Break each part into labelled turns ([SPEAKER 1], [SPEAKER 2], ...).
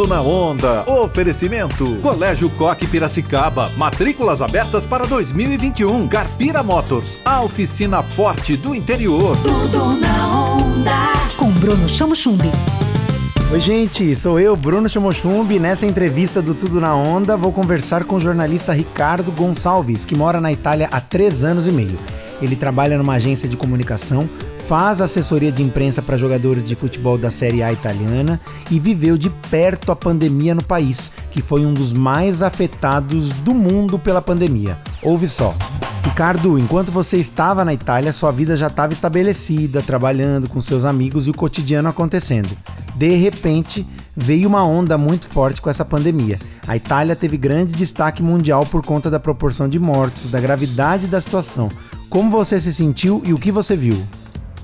[SPEAKER 1] Tudo na onda. Oferecimento. Colégio Coque Piracicaba. Matrículas abertas para 2021. Carpira Motors. A oficina forte do interior.
[SPEAKER 2] Tudo na onda.
[SPEAKER 3] Com Bruno Chamo Chumbi.
[SPEAKER 4] Oi, gente, sou eu, Bruno Chamochumbi. Nessa entrevista do Tudo na Onda, vou conversar com o jornalista Ricardo Gonçalves, que mora na Itália há três anos e meio. Ele trabalha numa agência de comunicação, faz assessoria de imprensa para jogadores de futebol da Série A italiana e viveu de perto a pandemia no país, que foi um dos mais afetados do mundo pela pandemia. Ouve só. Ricardo, enquanto você estava na Itália, sua vida já estava estabelecida, trabalhando com seus amigos e o cotidiano acontecendo. De repente, veio uma onda muito forte com essa pandemia. A Itália teve grande destaque mundial por conta da proporção de mortos, da gravidade da situação. Como você se sentiu e o que você viu?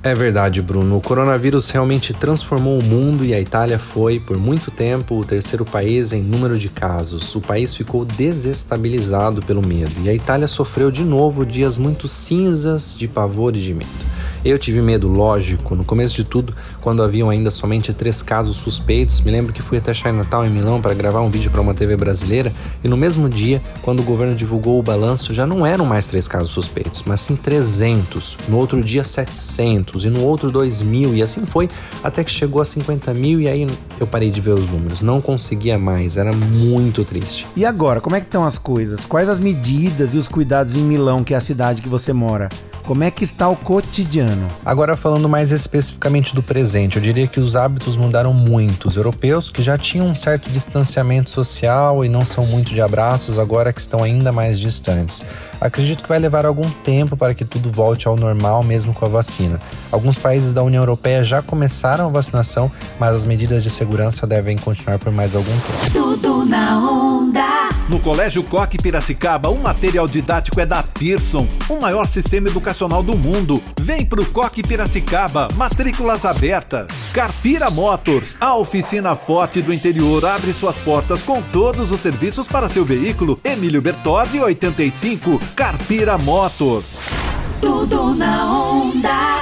[SPEAKER 5] É verdade, Bruno. O coronavírus realmente transformou o mundo e a Itália foi, por muito tempo, o terceiro país em número de casos. O país ficou desestabilizado pelo medo e a Itália sofreu de novo dias muito cinzas de pavor e de medo. Eu tive medo, lógico, no começo de tudo, quando haviam ainda somente três casos suspeitos. Me lembro que fui até Chinatown em Milão para gravar um vídeo para uma TV brasileira e no mesmo dia, quando o governo divulgou o balanço, já não eram mais três casos suspeitos, mas sim 300. No outro dia, 700 e no outro 2 mil e assim foi até que chegou a 50 mil e aí eu parei de ver os números. Não conseguia mais, era muito triste.
[SPEAKER 4] E agora, como é que estão as coisas? Quais as medidas e os cuidados em Milão, que é a cidade que você mora? Como é que está o cotidiano?
[SPEAKER 5] Agora falando mais especificamente do presente, eu diria que os hábitos mudaram muito. Os europeus que já tinham um certo distanciamento social e não são muito de abraços, agora que estão ainda mais distantes. Acredito que vai levar algum tempo para que tudo volte ao normal mesmo com a vacina. Alguns países da União Europeia já começaram a vacinação, mas as medidas de segurança devem continuar por mais algum tempo.
[SPEAKER 2] Tudo na onda.
[SPEAKER 1] No Colégio Coque Piracicaba, o material didático é da Pearson, o maior sistema educacional do mundo. Vem pro Coque Piracicaba, matrículas abertas. Carpira Motors, a oficina forte do interior, abre suas portas com todos os serviços para seu veículo. Emílio Bertozzi, 85, Carpira Motors.
[SPEAKER 2] Tudo na onda.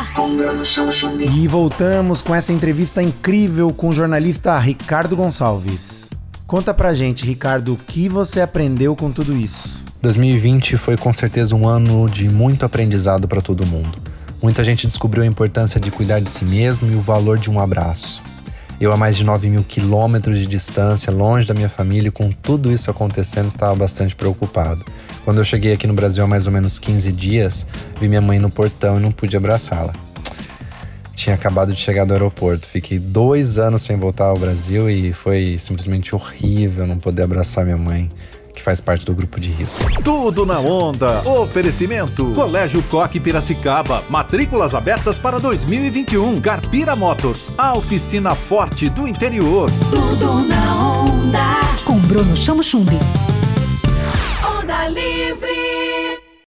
[SPEAKER 4] E voltamos com essa entrevista incrível com o jornalista Ricardo Gonçalves. Conta pra gente, Ricardo, o que você aprendeu com tudo isso?
[SPEAKER 5] 2020 foi com certeza um ano de muito aprendizado para todo mundo. Muita gente descobriu a importância de cuidar de si mesmo e o valor de um abraço. Eu, a mais de 9 mil quilômetros de distância, longe da minha família, e com tudo isso acontecendo, estava bastante preocupado. Quando eu cheguei aqui no Brasil há mais ou menos 15 dias, vi minha mãe no portão e não pude abraçá-la. Tinha acabado de chegar do aeroporto. Fiquei dois anos sem voltar ao Brasil e foi simplesmente horrível não poder abraçar minha mãe, que faz parte do grupo de risco.
[SPEAKER 1] Tudo na onda. Oferecimento. Colégio Coque Piracicaba. Matrículas abertas para 2021. Carpira Motors. A oficina forte do interior.
[SPEAKER 2] Tudo na onda.
[SPEAKER 3] Com Bruno Chamo Chumbi.
[SPEAKER 2] Onda livre.